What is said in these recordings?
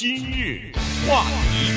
今日话题，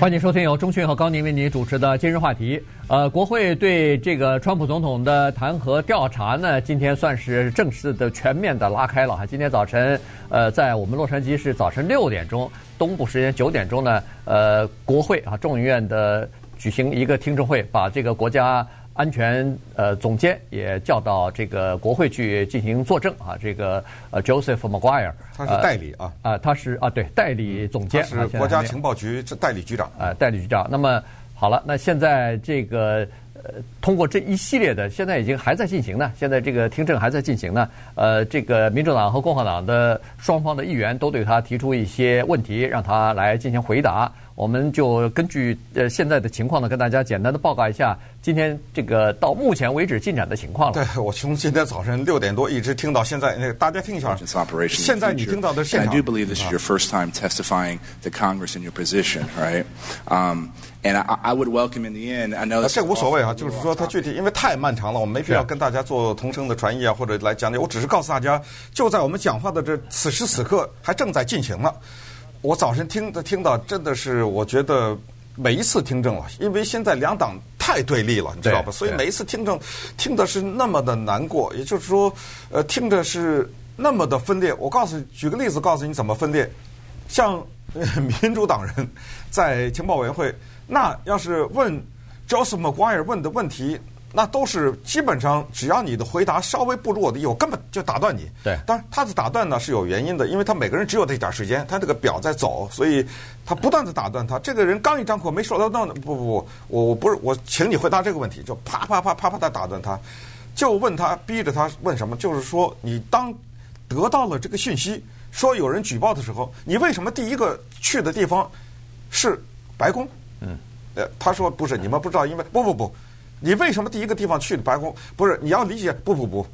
欢迎收听由钟迅和高宁为您主持的今日话题。呃，国会对这个川普总统的弹劾调查呢，今天算是正式的、全面的拉开了哈。今天早晨，呃，在我们洛杉矶是早晨六点钟，东部时间九点钟呢，呃，国会啊众议院的举行一个听证会，把这个国家。安全呃总监也叫到这个国会去进行作证啊，这个呃 Joseph Maguire，他是代理啊。啊、呃，他是啊对代理总监，是国家情报局代理局长。啊、呃，代理局长。那么好了，那现在这个呃通过这一系列的，现在已经还在进行呢，现在这个听证还在进行呢。呃，这个民主党和共和党的双方的议员都对他提出一些问题，让他来进行回答。我们就根据呃现在的情况呢，跟大家简单的报告一下今天这个到目前为止进展的情况了。对，我从今天早晨六点多一直听到现在，那个大家听一下。现在你听到的现场。I do believe this is your first time testifying to Congress in your position, right? Um, and I, I would welcome in the end. I know. 这无所谓啊，就是说它具体因为太漫长了，我们没必要跟大家做同声的传译啊，或者来讲解。我只是告诉大家，就在我们讲话的这此时此刻，还正在进行了。我早晨听的听到，真的是我觉得每一次听证了，因为现在两党太对立了，你知道吧？所以每一次听证听的是那么的难过，也就是说，呃，听着是那么的分裂。我告诉你，举个例子，告诉你怎么分裂。像 民主党人在情报委员会，那要是问 Joseph McGuire 问的问题。那都是基本上，只要你的回答稍微不如我的意，我根本就打断你。对，当然他的打断呢是有原因的，因为他每个人只有这点时间，他这个表在走，所以他不断的打断他。这个人刚一张口没说到那，不不不，我我不是我，请你回答这个问题，就啪啪啪啪啪的打断他，就问他，逼着他问什么？就是说，你当得到了这个讯息，说有人举报的时候，你为什么第一个去的地方是白宫？嗯，呃，他说不是，你们不知道，因为不不不。你为什么第一个地方去的白宫？不是你要理解，不不不，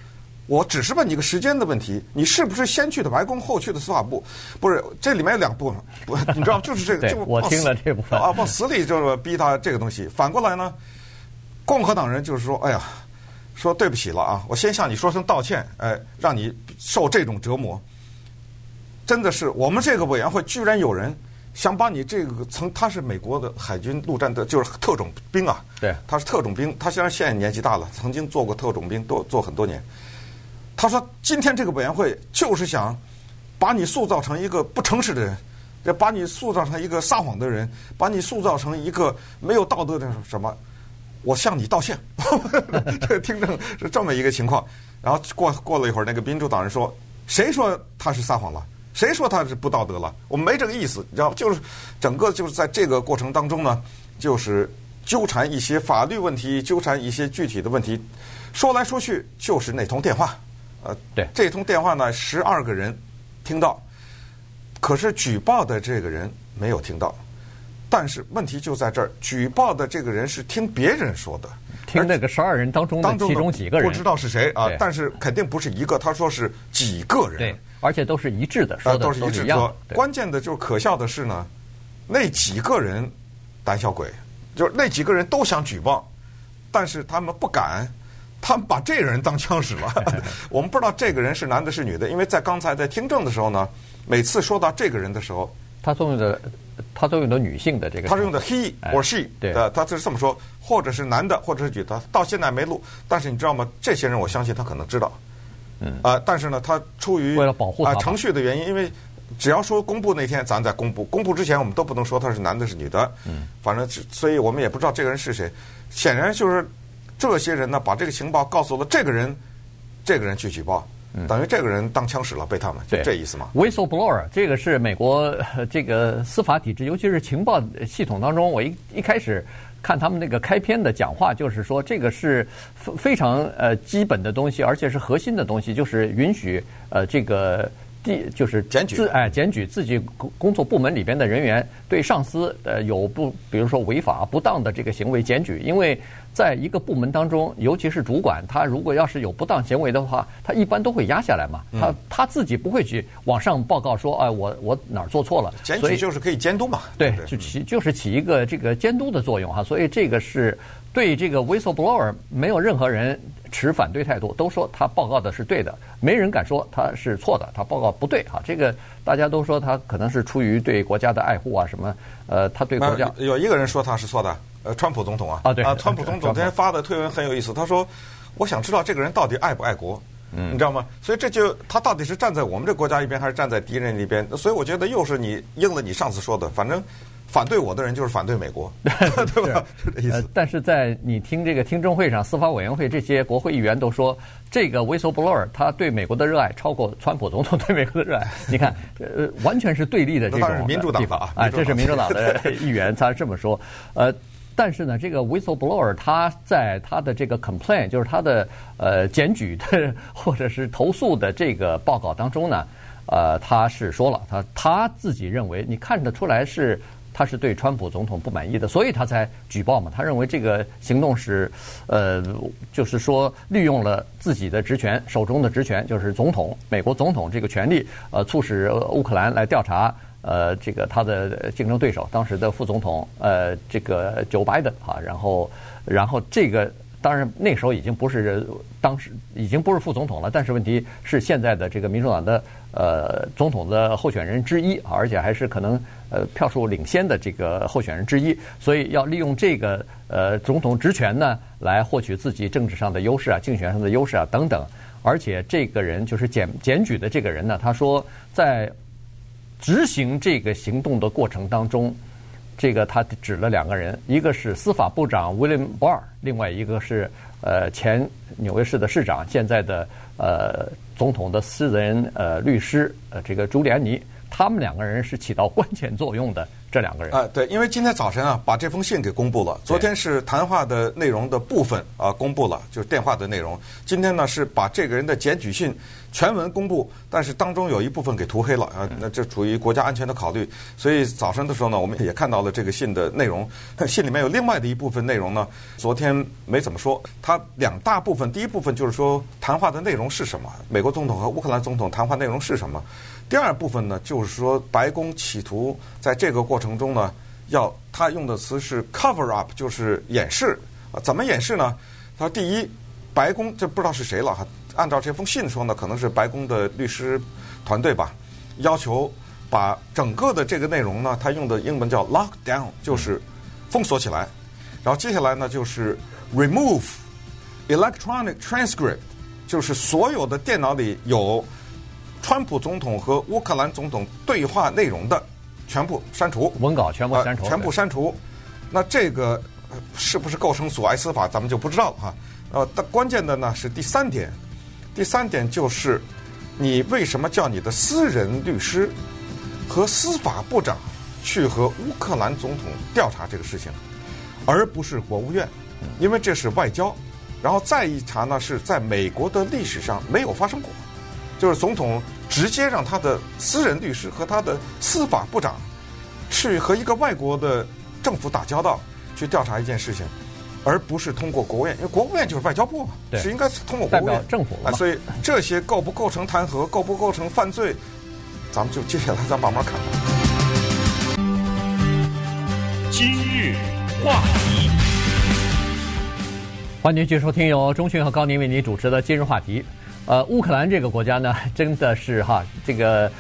我只是问你一个时间的问题。你是不是先去的白宫，后去的司法部？不是，这里面有两部分，不，你知道，就是这个，就我听了这部分啊，往死里就是逼他这个东西。反过来呢，共和党人就是说，哎呀，说对不起了啊，我先向你说声道歉，哎，让你受这种折磨。真的是，我们这个委员会居然有人。想把你这个曾，他是美国的海军陆战队，就是特种兵啊。对，他是特种兵。他虽然现在年纪大了，曾经做过特种兵，多做很多年。他说：“今天这个委员会就是想把你塑造成一个不诚实的人，要把你塑造成一个撒谎的人，把你塑造成一个没有道德的什么。”我向你道歉。这个听证是这么一个情况。然后过过了一会儿，那个民主党人说：“谁说他是撒谎了？”谁说他是不道德了？我们没这个意思，你知道？就是整个就是在这个过程当中呢，就是纠缠一些法律问题，纠缠一些具体的问题，说来说去就是那通电话。呃，对，这通电话呢，十二个人听到，可是举报的这个人没有听到。但是问题就在这儿，举报的这个人是听别人说的，听那个十二人当中的其中几个人，不知道是谁啊？但是肯定不是一个，他说是几个人。对。而且都是一致的，说的都是一致。说关键的就是可笑的是呢，那几个人胆小鬼，就是那几个人都想举报，但是他们不敢，他们把这个人当枪使了。我们不知道这个人是男的是女的，因为在刚才在听证的时候呢，每次说到这个人的时候，他都用的他都用的女性的这个，他是用的 he or she，对，他就是这么说，或者是男的，或者是女的，到现在没录，但是你知道吗？这些人我相信他可能知道。嗯啊，但是呢，他出于为了保护啊程序的原因，因为只要说公布那天，咱再公布，公布之前我们都不能说他是男的，是女的。嗯，反正所以我们也不知道这个人是谁。显然就是这些人呢，把这个情报告诉了这个人，这个人去举报，等于这个人当枪使了，被他们，就这意思吗。Whistleblower，这个是美国这个司法体制，尤其是情报系统当中，我一一开始。看他们那个开篇的讲话，就是说这个是非非常呃基本的东西，而且是核心的东西，就是允许呃这个第就是检举哎检举自己工工作部门里边的人员对上司呃有不比如说违法不当的这个行为检举，因为在一个部门当中，尤其是主管，他如果要是有不当行为的话，他一般都会压下来嘛。他他自己不会去往上报告说，哎，我我哪儿做错了。检举就是可以监督嘛。对，就起就是起一个这个监督的作用哈。所以这个是对这个 whistleblower 没有任何人持反对态度，都说他报告的是对的，没人敢说他是错的，他报告不对哈。这个大家都说他可能是出于对国家的爱护啊什么，呃，他对国家有一个人说他是错的。呃，川普总统啊，啊对啊，川普总统今天发的推文很有意思，他说：“我想知道这个人到底爱不爱国，嗯，你知道吗？所以这就他到底是站在我们这国家一边，还是站在敌人一边？所以我觉得又是你应了你上次说的，反正反对我的人就是反对美国，对吧？是这意思。但是在你听这个听证会上，司法委员会这些国会议员都说，这个 whistleblower 他对美国的热爱超过川普总统对美国的热爱。你看，呃，完全是对立的这种民主党啊，这是民主党的议员，他这么说，呃。”但是呢，这个 whistleblower 他在他的这个 complaint，就是他的呃检举的或者是投诉的这个报告当中呢，呃，他是说了，他他自己认为，你看得出来是他是对川普总统不满意的，所以他才举报嘛。他认为这个行动是呃，就是说利用了自己的职权，手中的职权就是总统，美国总统这个权力，呃，促使乌克兰来调查。呃，这个他的竞争对手，当时的副总统，呃，这个 Joe Biden 啊，然后，然后这个当然那时候已经不是当时已经不是副总统了，但是问题是现在的这个民主党的呃总统的候选人之一，而且还是可能呃票数领先的这个候选人之一，所以要利用这个呃总统职权呢，来获取自己政治上的优势啊，竞选上的优势啊等等，而且这个人就是检检举的这个人呢，他说在。执行这个行动的过程当中，这个他指了两个人，一个是司法部长威廉·博尔另外一个是呃前纽约市的市长，现在的呃总统的私人呃律师呃这个朱利安尼，他们两个人是起到关键作用的。这两个人啊，对，因为今天早晨啊，把这封信给公布了。昨天是谈话的内容的部分啊，公布了，就是电话的内容。今天呢是把这个人的检举信全文公布，但是当中有一部分给涂黑了啊，那这出于国家安全的考虑。所以早晨的时候呢，我们也看到了这个信的内容。信里面有另外的一部分内容呢，昨天没怎么说。它两大部分，第一部分就是说谈话的内容是什么，美国总统和乌克兰总统谈话内容是什么。第二部分呢，就是说白宫企图在这个过程中呢，要他用的词是 cover up，就是掩饰。啊，怎么掩饰呢？他说，第一，白宫这不知道是谁了哈。按照这封信说呢，可能是白宫的律师团队吧，要求把整个的这个内容呢，他用的英文叫 lock down，就是封锁起来。然后接下来呢，就是 remove electronic transcript，就是所有的电脑里有。川普总统和乌克兰总统对话内容的全部删除，文稿全部删除，全部删除。那这个是不是构成阻碍司法，咱们就不知道了哈。呃，但关键的呢是第三点，第三点就是你为什么叫你的私人律师和司法部长去和乌克兰总统调查这个事情，而不是国务院？因为这是外交。然后再一查呢，是在美国的历史上没有发生过。就是总统直接让他的私人律师和他的司法部长去和一个外国的政府打交道，去调查一件事情，而不是通过国务院，因为国务院就是外交部嘛，是应该通过国务院政府啊。所以这些构不构成弹劾，构不构成犯罪，咱们就接下来再慢慢看。今日话题，欢迎继续收听由钟迅和高宁为您主持的今日话题。呃，乌克兰这个国家呢，真的是哈，这个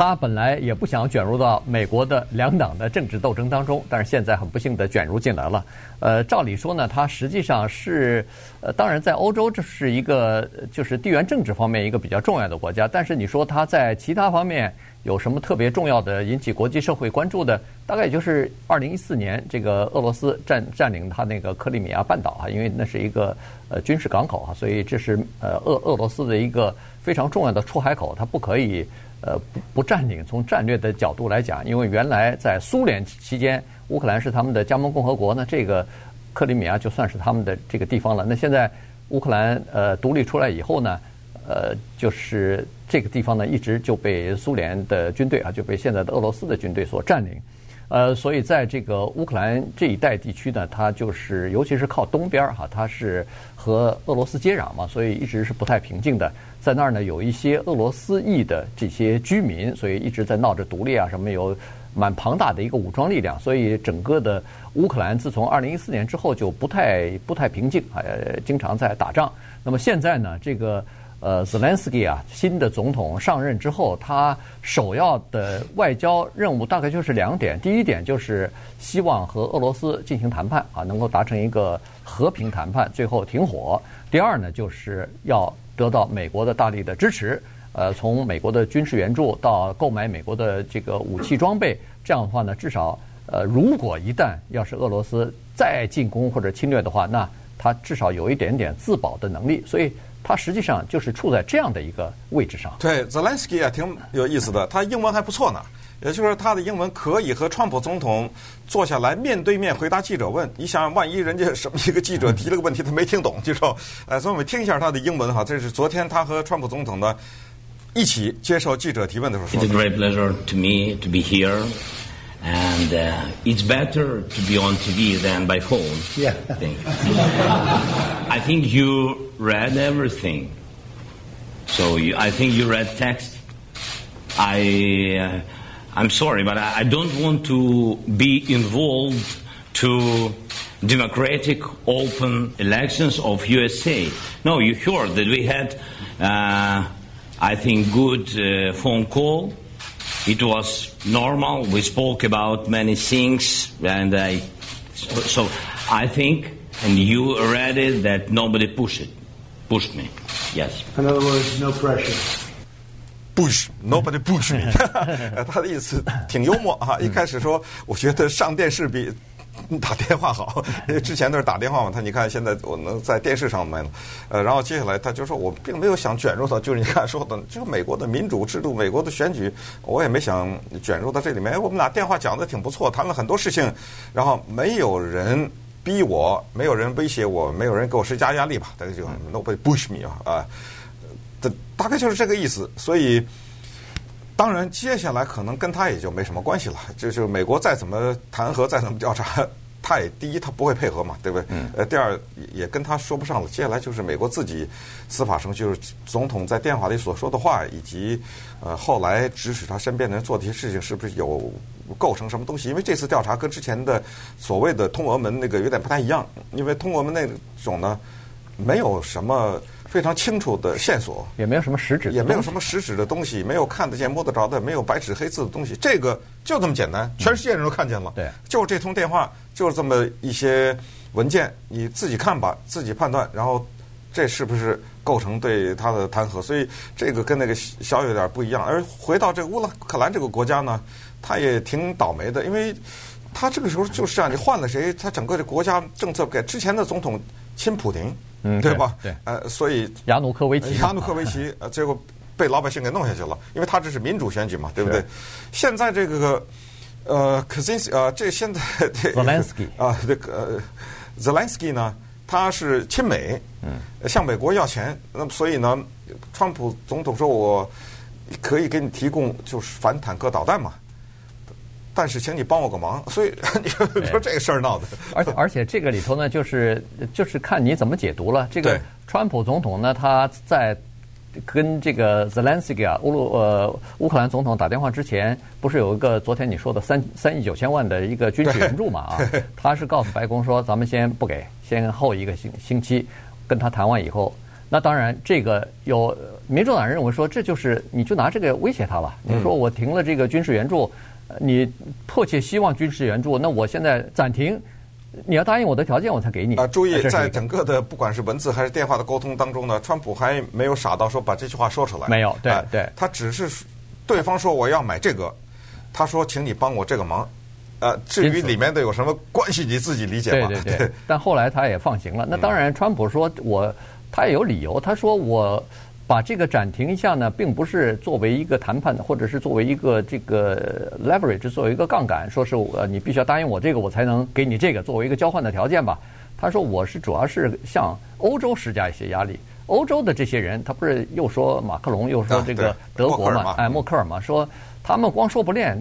他本来也不想卷入到美国的两党的政治斗争当中，但是现在很不幸的卷入进来了。呃，照理说呢，它实际上是呃，当然在欧洲这是一个就是地缘政治方面一个比较重要的国家，但是你说它在其他方面。有什么特别重要的引起国际社会关注的？大概也就是二零一四年，这个俄罗斯占占领它那个克里米亚半岛啊，因为那是一个呃军事港口啊，所以这是呃俄俄罗斯的一个非常重要的出海口，它不可以呃不不占领。从战略的角度来讲，因为原来在苏联期间，乌克兰是他们的加盟共和国呢，这个克里米亚就算是他们的这个地方了。那现在乌克兰呃独立出来以后呢，呃就是。这个地方呢，一直就被苏联的军队啊，就被现在的俄罗斯的军队所占领。呃，所以在这个乌克兰这一带地区呢，它就是尤其是靠东边哈，它是和俄罗斯接壤嘛，所以一直是不太平静的。在那儿呢，有一些俄罗斯裔的这些居民，所以一直在闹着独立啊，什么有蛮庞大的一个武装力量，所以整个的乌克兰自从二零一四年之后就不太不太平静，呃，经常在打仗。那么现在呢，这个。呃，泽连斯基啊，新的总统上任之后，他首要的外交任务大概就是两点。第一点就是希望和俄罗斯进行谈判啊，能够达成一个和平谈判，最后停火。第二呢，就是要得到美国的大力的支持，呃，从美国的军事援助到购买美国的这个武器装备，这样的话呢，至少呃，如果一旦要是俄罗斯再进攻或者侵略的话，那他至少有一点点自保的能力。所以。他实际上就是处在这样的一个位置上。对，泽连斯基啊，挺有意思的。他英文还不错呢，也就是说，他的英文可以和川普总统坐下来面对面回答记者问。你想，万一人家什么一个记者提了个问题，他没听懂，就说，呃，所以我们听一下他的英文哈。这是昨天他和川普总统呢一起接受记者提问的时候说的。It's a great pleasure to me to be here, and it's better to be on TV than by phone. Yeah. I think you. read everything. So you, I think you read text. I, uh, I'm sorry, but I, don't want to be involved to democratic, open elections of USA. No, you heard that we had, uh, I think, good uh, phone call. It was normal. We spoke about many things, and I, so, so I think, and you read it, that nobody pushed it. Push me, yes. In other words, no pressure. Push, nobody push me. 他的意思挺幽默哈。一开始说，我觉得上电视比打电话好，因为之前都是打电话嘛。他你看现在我能在电视上卖了，呃，然后接下来他就说我并没有想卷入到，就是你看说的，就是美国的民主制度，美国的选举，我也没想卷入到这里面。我们俩电话讲得挺不错，谈了很多事情，然后没有人。逼我，没有人威胁我，没有人给我施加压力吧？大概就 nobody push me 啊啊，大概就是这个意思。所以，当然接下来可能跟他也就没什么关系了。就是美国再怎么弹劾，再怎么调查，他也第一他不会配合嘛，对不对？呃，第二也跟他说不上了。接下来就是美国自己司法程序，就是总统在电话里所说的话，以及呃后来指使他身边的人做这些事情，是不是有？构成什么东西？因为这次调查跟之前的所谓的通俄门那个有点不太一样，因为通俄门那种呢，没有什么非常清楚的线索，也没有什么实质，也没有什么实质的东西，没有看得见摸得着的，没有白纸黑字的东西。这个就这么简单，全世界人都看见了。对，就这通电话，就是这么一些文件，你自己看吧，自己判断，然后这是不是构成对他的弹劾？所以这个跟那个小有点不一样。而回到这个乌克兰这个国家呢？他也挺倒霉的，因为他这个时候就是这样，你换了谁，他整个的国家政策给之前的总统亲普廷，嗯，对吧？对，呃，所以亚努科维奇，亚努科维奇，呃，最后被老百姓给弄下去了，因为他这是民主选举嘛，对不对？现在这个呃，科辛斯，呃，这现在泽连斯基啊，这个泽连斯基呢，他是亲美，嗯，向美国要钱，那么所以呢，川普总统说我可以给你提供就是反坦克导弹嘛。但是，请你帮我个忙。所以 你说这个事儿闹的，而且而且这个里头呢，就是就是看你怎么解读了。这个川普总统呢，他在跟这个泽连斯基啊，乌鲁呃乌克兰总统打电话之前，不是有一个昨天你说的三三亿九千万的一个军事援助嘛？啊，他是告诉白宫说，咱们先不给，先后一个星星期跟他谈完以后，那当然这个有民主党人认为说，这就是你就拿这个威胁他吧。你说我停了这个军事援助。你迫切希望军事援助，那我现在暂停，你要答应我的条件，我才给你。啊，注意，在整个的不管是文字还是电话的沟通当中呢，川普还没有傻到说把这句话说出来。没有，对对，他只是对方说我要买这个，他说请你帮我这个忙。呃，至于里面的有什么关系，你自己理解吧。对对对。但后来他也放行了。那当然，川普说我他也有理由，他说我。把这个暂停一下呢，并不是作为一个谈判的，或者是作为一个这个 leverage，作为一个杠杆，说是呃你必须要答应我这个，我才能给你这个，作为一个交换的条件吧。他说我是主要是向欧洲施加一些压力。欧洲的这些人，他不是又说马克龙，又说这个德国嘛，哎，默克尔嘛，说他们光说不练，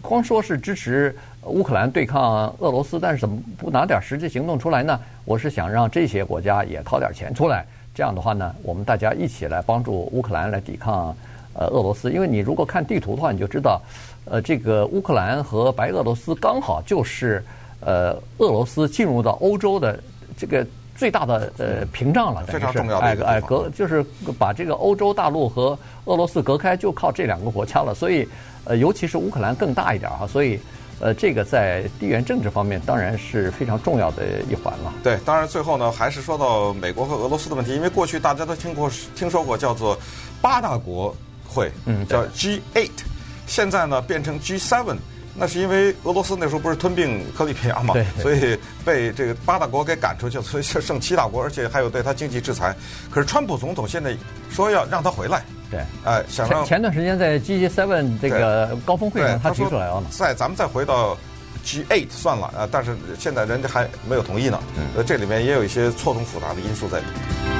光说是支持乌克兰对抗俄罗斯，但是怎么不拿点实际行动出来呢？我是想让这些国家也掏点钱出来，这样的话呢，我们大家一起来帮助乌克兰来抵抗呃俄罗斯。因为你如果看地图的话，你就知道，呃，这个乌克兰和白俄罗斯刚好就是呃俄罗斯进入到欧洲的这个。最大的呃屏障了，非常重要的哎哎隔就是把这个欧洲大陆和俄罗斯隔开，就靠这两个国家了。所以呃，尤其是乌克兰更大一点哈，所以呃，这个在地缘政治方面当然是非常重要的一环了。对，当然最后呢，还是说到美国和俄罗斯的问题，因为过去大家都听过听说过叫做八大国会，嗯，叫 G8，现在呢变成 G7。那是因为俄罗斯那时候不是吞并克里米亚嘛，所以被这个八大国给赶出去了，所以就剩七大国，而且还有对他经济制裁。可是川普总统现在说要让他回来，对，哎，想让前前段时间在 G7 这个高峰会上他提出来了嘛，再咱们再回到 G8 算了啊，但是现在人家还没有同意呢，呃，这里面也有一些错综复杂的因素在里面。